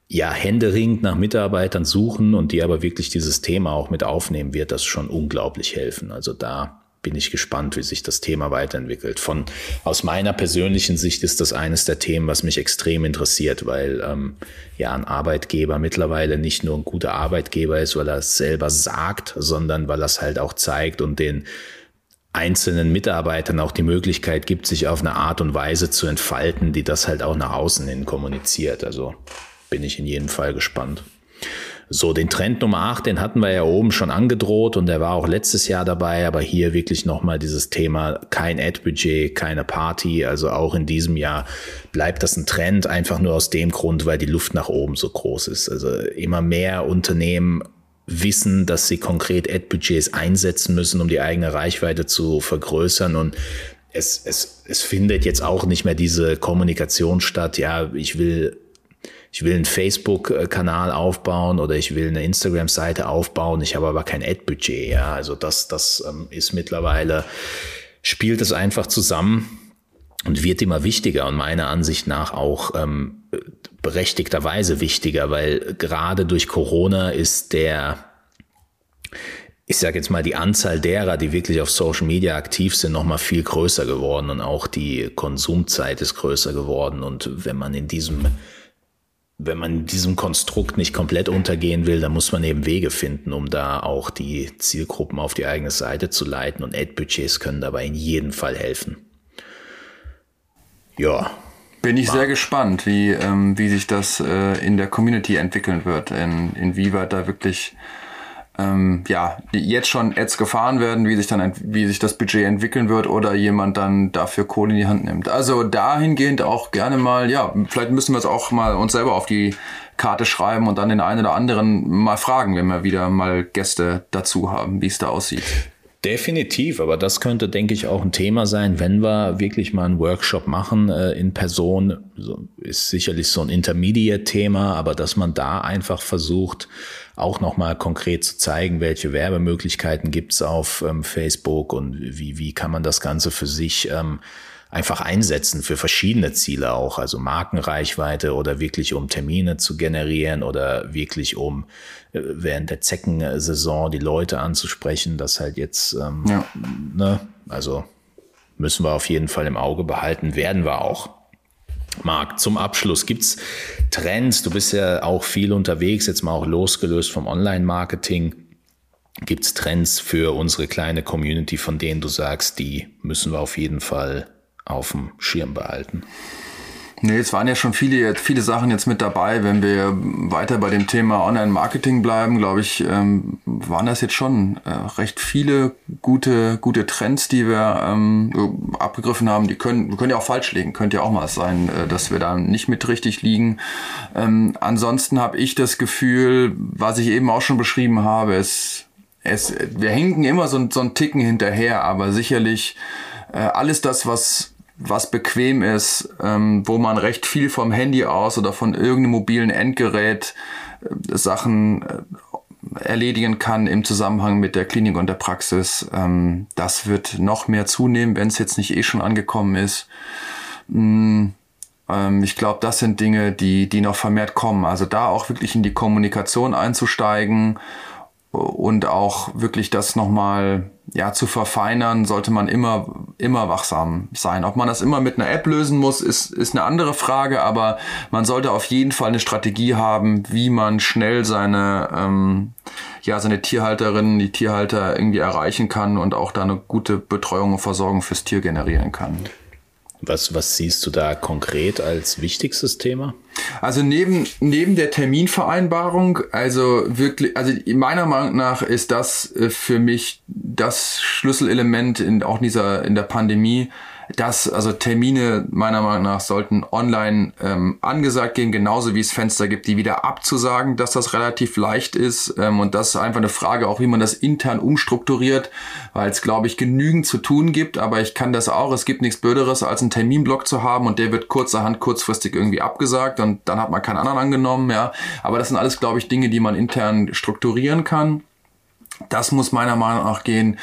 ja händeringend nach Mitarbeitern suchen und die aber wirklich dieses Thema auch mit aufnehmen, wird das schon unglaublich helfen. Also da bin ich gespannt, wie sich das Thema weiterentwickelt. Von aus meiner persönlichen Sicht ist das eines der Themen, was mich extrem interessiert, weil ähm, ja ein Arbeitgeber mittlerweile nicht nur ein guter Arbeitgeber ist, weil er es selber sagt, sondern weil er es halt auch zeigt und den einzelnen Mitarbeitern auch die Möglichkeit gibt, sich auf eine Art und Weise zu entfalten, die das halt auch nach außen hin kommuniziert. Also bin ich in jedem Fall gespannt. So, den Trend Nummer 8, den hatten wir ja oben schon angedroht und der war auch letztes Jahr dabei, aber hier wirklich nochmal dieses Thema kein Ad-Budget, keine Party. Also auch in diesem Jahr bleibt das ein Trend, einfach nur aus dem Grund, weil die Luft nach oben so groß ist. Also immer mehr Unternehmen wissen, dass sie konkret Ad-Budgets einsetzen müssen, um die eigene Reichweite zu vergrößern und es, es, es findet jetzt auch nicht mehr diese Kommunikation statt, ja, ich will ich will einen Facebook-Kanal aufbauen oder ich will eine Instagram-Seite aufbauen, ich habe aber kein Ad-Budget. Ja, also das, das ähm, ist mittlerweile, spielt es einfach zusammen und wird immer wichtiger und meiner Ansicht nach auch ähm, berechtigterweise wichtiger, weil gerade durch Corona ist der ich sage jetzt mal, die Anzahl derer, die wirklich auf Social Media aktiv sind, noch mal viel größer geworden und auch die Konsumzeit ist größer geworden. Und wenn man in diesem wenn man diesem Konstrukt nicht komplett untergehen will, dann muss man eben Wege finden, um da auch die Zielgruppen auf die eigene Seite zu leiten. Und Ad-Budgets können dabei in jedem Fall helfen. Ja. Bin ich sehr gespannt, wie, ähm, wie sich das äh, in der Community entwickeln wird, in, inwieweit da wirklich ähm, ja, jetzt schon Ads gefahren werden, wie sich dann, wie sich das Budget entwickeln wird oder jemand dann dafür Kohle in die Hand nimmt. Also dahingehend auch gerne mal, ja, vielleicht müssen wir es auch mal uns selber auf die Karte schreiben und dann den einen oder anderen mal fragen, wenn wir wieder mal Gäste dazu haben, wie es da aussieht. Definitiv, aber das könnte, denke ich, auch ein Thema sein, wenn wir wirklich mal einen Workshop machen äh, in Person. So, ist sicherlich so ein Intermediate-Thema, aber dass man da einfach versucht, auch nochmal konkret zu zeigen, welche Werbemöglichkeiten gibt's auf ähm, Facebook und wie, wie kann man das Ganze für sich ähm, einfach einsetzen für verschiedene Ziele auch, also Markenreichweite oder wirklich um Termine zu generieren oder wirklich um äh, während der Zeckensaison die Leute anzusprechen, das halt jetzt, ähm, ja. ne, also müssen wir auf jeden Fall im Auge behalten, werden wir auch. Marc, zum Abschluss gibt's Trends? Du bist ja auch viel unterwegs, jetzt mal auch losgelöst vom Online-Marketing. Gibt's Trends für unsere kleine Community, von denen du sagst, die müssen wir auf jeden Fall auf dem Schirm behalten? Nee, es waren ja schon viele, viele Sachen jetzt mit dabei. Wenn wir weiter bei dem Thema Online-Marketing bleiben, glaube ich, ähm, waren das jetzt schon äh, recht viele gute, gute Trends, die wir ähm, abgegriffen haben. Die können, können ja auch falsch liegen. Könnte ja auch mal sein, äh, dass wir da nicht mit richtig liegen. Ähm, ansonsten habe ich das Gefühl, was ich eben auch schon beschrieben habe, es, es, wir hinken immer so, so einen Ticken hinterher, aber sicherlich äh, alles das, was was bequem ist, ähm, wo man recht viel vom Handy aus oder von irgendeinem mobilen Endgerät äh, Sachen äh, erledigen kann im Zusammenhang mit der Klinik und der Praxis. Ähm, das wird noch mehr zunehmen, wenn es jetzt nicht eh schon angekommen ist. Mm, ähm, ich glaube, das sind Dinge, die, die noch vermehrt kommen. Also da auch wirklich in die Kommunikation einzusteigen und auch wirklich das nochmal ja, zu verfeinern, sollte man immer, immer wachsam sein. Ob man das immer mit einer App lösen muss, ist, ist eine andere Frage, aber man sollte auf jeden Fall eine Strategie haben, wie man schnell seine, ähm, ja, seine Tierhalterinnen, die Tierhalter irgendwie erreichen kann und auch da eine gute Betreuung und Versorgung fürs Tier generieren kann. Was, was siehst du da konkret als wichtigstes Thema? Also neben, neben der Terminvereinbarung, also wirklich, also meiner Meinung nach ist das äh, für mich das Schlüsselelement in auch dieser, in der Pandemie, dass also Termine meiner Meinung nach sollten online ähm, angesagt gehen, genauso wie es Fenster gibt, die wieder abzusagen, dass das relativ leicht ist. Ähm, und das ist einfach eine Frage auch, wie man das intern umstrukturiert, weil es, glaube ich, genügend zu tun gibt. Aber ich kann das auch. Es gibt nichts Blöderes, als einen Terminblock zu haben und der wird kurzerhand kurzfristig irgendwie abgesagt und dann hat man keinen anderen angenommen. Ja, aber das sind alles, glaube ich, Dinge, die man intern strukturieren kann. Das muss meiner Meinung nach gehen.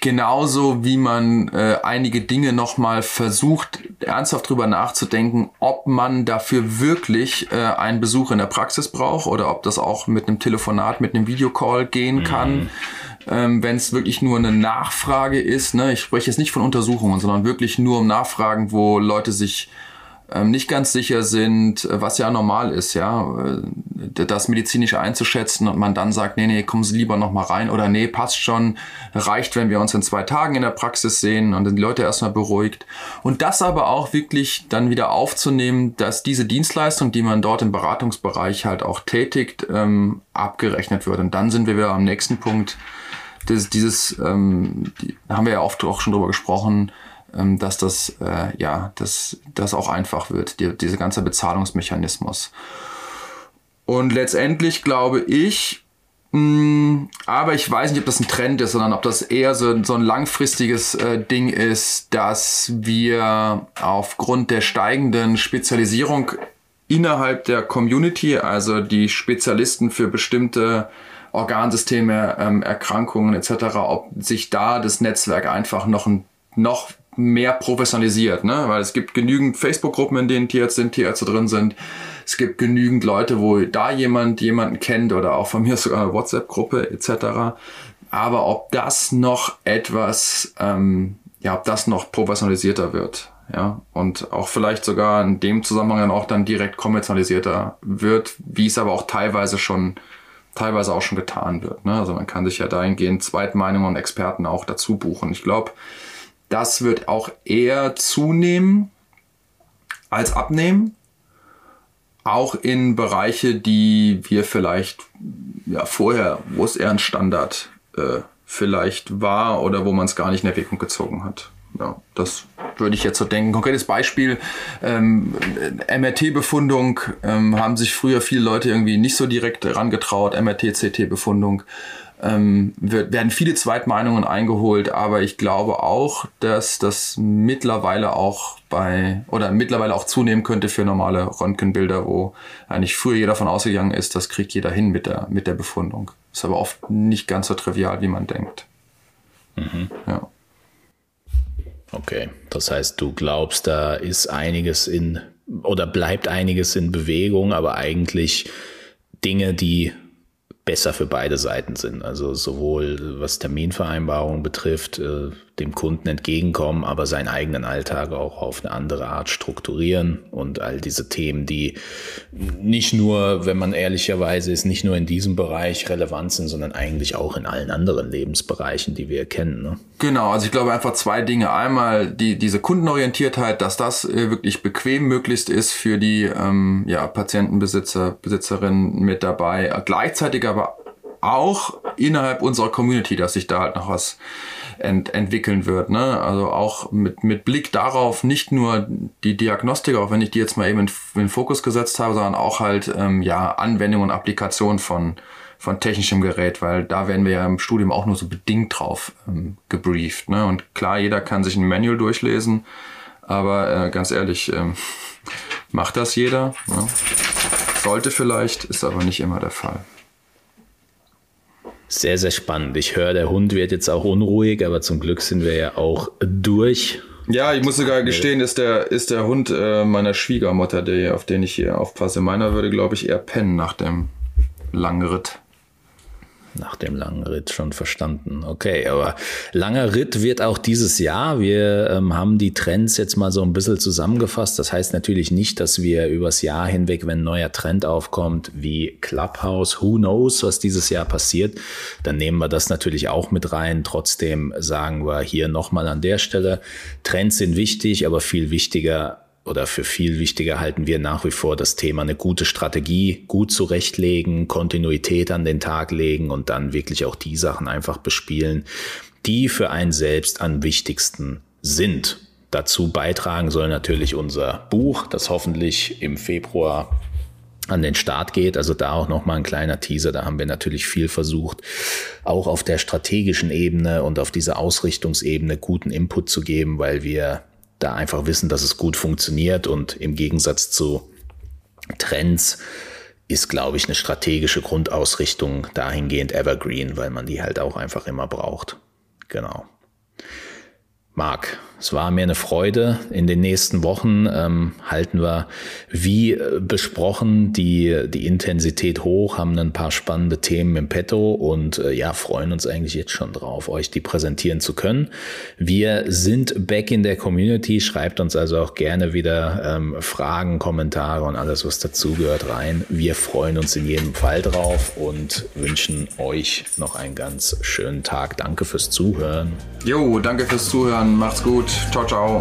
Genauso wie man äh, einige Dinge nochmal versucht, ernsthaft drüber nachzudenken, ob man dafür wirklich äh, einen Besuch in der Praxis braucht oder ob das auch mit einem Telefonat, mit einem Videocall gehen mhm. kann. Mhm. Ähm, Wenn es wirklich nur eine Nachfrage ist, ne, ich spreche jetzt nicht von Untersuchungen, sondern wirklich nur um Nachfragen, wo Leute sich nicht ganz sicher sind, äh, was ja normal ist, ja, äh, das medizinisch einzuschätzen und man dann sagt, nee, nee, kommen Sie lieber noch mal rein oder nee, passt schon, reicht, wenn wir uns in zwei Tagen in der Praxis sehen und dann die Leute erstmal beruhigt. Und das aber auch wirklich dann wieder aufzunehmen, dass diese Dienstleistung, die man dort im Beratungsbereich halt auch tätigt, ähm, abgerechnet wird. Und dann sind wir wieder am nächsten Punkt. Das, dieses, ähm, die, haben wir ja oft auch schon drüber gesprochen, ähm, dass das, äh, ja, dass das auch einfach wird, die, dieser ganze Bezahlungsmechanismus. Und letztendlich glaube ich, mh, mm, aber ich weiß nicht, ob das ein Trend ist, sondern ob das eher so, so ein langfristiges äh, Ding ist, dass wir aufgrund der steigenden Spezialisierung innerhalb der Community, also die Spezialisten für bestimmte Organsysteme, ähm, Erkrankungen etc., ob sich da das Netzwerk einfach noch ein noch mehr professionalisiert, ne? Weil es gibt genügend Facebook-Gruppen, in denen Tierärzte, Tierärzte drin sind. Es gibt genügend Leute, wo da jemand jemanden kennt oder auch von mir sogar eine WhatsApp-Gruppe etc. Aber ob das noch etwas, ähm, ja, ob das noch professionalisierter wird, ja, und auch vielleicht sogar in dem Zusammenhang dann auch dann direkt kommerzialisierter wird, wie es aber auch teilweise schon teilweise auch schon getan wird. Ne? Also man kann sich ja dahingehend Zweitmeinungen und Experten auch dazu buchen. Ich glaube, das wird auch eher zunehmen als abnehmen. Auch in Bereiche, die wir vielleicht ja, vorher, wo es eher ein Standard äh, vielleicht war oder wo man es gar nicht in Erwägung gezogen hat. Ja, das würde ich jetzt so denken. Konkretes Beispiel, ähm, MRT-Befundung ähm, haben sich früher viele Leute irgendwie nicht so direkt rangetraut, MRT-CT-Befundung ähm, wird, werden viele Zweitmeinungen eingeholt, aber ich glaube auch, dass das mittlerweile auch bei oder mittlerweile auch zunehmen könnte für normale Röntgenbilder, wo eigentlich früher jeder davon ausgegangen ist, das kriegt jeder hin mit der, mit der Befundung. Ist aber oft nicht ganz so trivial, wie man denkt. Mhm. Ja. Okay, das heißt, du glaubst, da ist einiges in oder bleibt einiges in Bewegung, aber eigentlich Dinge, die besser für beide Seiten sind. Also sowohl was Terminvereinbarungen betrifft, äh, dem Kunden entgegenkommen, aber seinen eigenen Alltag auch auf eine andere Art strukturieren und all diese Themen, die nicht nur, wenn man ehrlicherweise ist, nicht nur in diesem Bereich relevant sind, sondern eigentlich auch in allen anderen Lebensbereichen, die wir kennen. Ne? Genau, also ich glaube einfach zwei Dinge. Einmal die, diese Kundenorientiertheit, dass das äh, wirklich bequem möglichst ist für die ähm, ja, Patientenbesitzer, Besitzerinnen mit dabei. Gleichzeitig aber auch innerhalb unserer Community, dass sich da halt noch was ent entwickeln wird. Ne? Also auch mit, mit Blick darauf, nicht nur die Diagnostik, auch wenn ich die jetzt mal eben in, in den Fokus gesetzt habe, sondern auch halt ähm, ja Anwendung und Applikation von von technischem Gerät, weil da werden wir ja im Studium auch nur so bedingt drauf ähm, gebrieft. Ne? Und klar, jeder kann sich ein Manual durchlesen, aber äh, ganz ehrlich, ähm, macht das jeder? Ne? Sollte vielleicht, ist aber nicht immer der Fall. Sehr, sehr spannend. Ich höre, der Hund wird jetzt auch unruhig, aber zum Glück sind wir ja auch durch. Ja, ich muss sogar gestehen, ist der, ist der Hund äh, meiner Schwiegermutter, der, auf den ich hier aufpasse. Meiner würde, glaube ich, eher pennen nach dem langen Ritt. Nach dem langen Ritt schon verstanden. Okay, aber langer Ritt wird auch dieses Jahr. Wir ähm, haben die Trends jetzt mal so ein bisschen zusammengefasst. Das heißt natürlich nicht, dass wir übers Jahr hinweg, wenn ein neuer Trend aufkommt, wie Clubhouse, who knows, was dieses Jahr passiert, dann nehmen wir das natürlich auch mit rein. Trotzdem sagen wir hier nochmal an der Stelle, Trends sind wichtig, aber viel wichtiger oder für viel wichtiger halten wir nach wie vor das Thema eine gute Strategie gut zurechtlegen, Kontinuität an den Tag legen und dann wirklich auch die Sachen einfach bespielen, die für einen selbst am wichtigsten sind. Dazu beitragen soll natürlich unser Buch, das hoffentlich im Februar an den Start geht. Also da auch nochmal ein kleiner Teaser. Da haben wir natürlich viel versucht, auch auf der strategischen Ebene und auf dieser Ausrichtungsebene guten Input zu geben, weil wir da einfach wissen, dass es gut funktioniert und im Gegensatz zu Trends ist, glaube ich, eine strategische Grundausrichtung dahingehend evergreen, weil man die halt auch einfach immer braucht. Genau. Marc, es war mir eine Freude. In den nächsten Wochen ähm, halten wir, wie äh, besprochen, die, die Intensität hoch, haben ein paar spannende Themen im Petto und äh, ja, freuen uns eigentlich jetzt schon drauf, euch die präsentieren zu können. Wir sind back in der Community. Schreibt uns also auch gerne wieder ähm, Fragen, Kommentare und alles, was dazugehört, rein. Wir freuen uns in jedem Fall drauf und wünschen euch noch einen ganz schönen Tag. Danke fürs Zuhören. Jo, danke fürs Zuhören. Macht's gut. Ciao, ciao.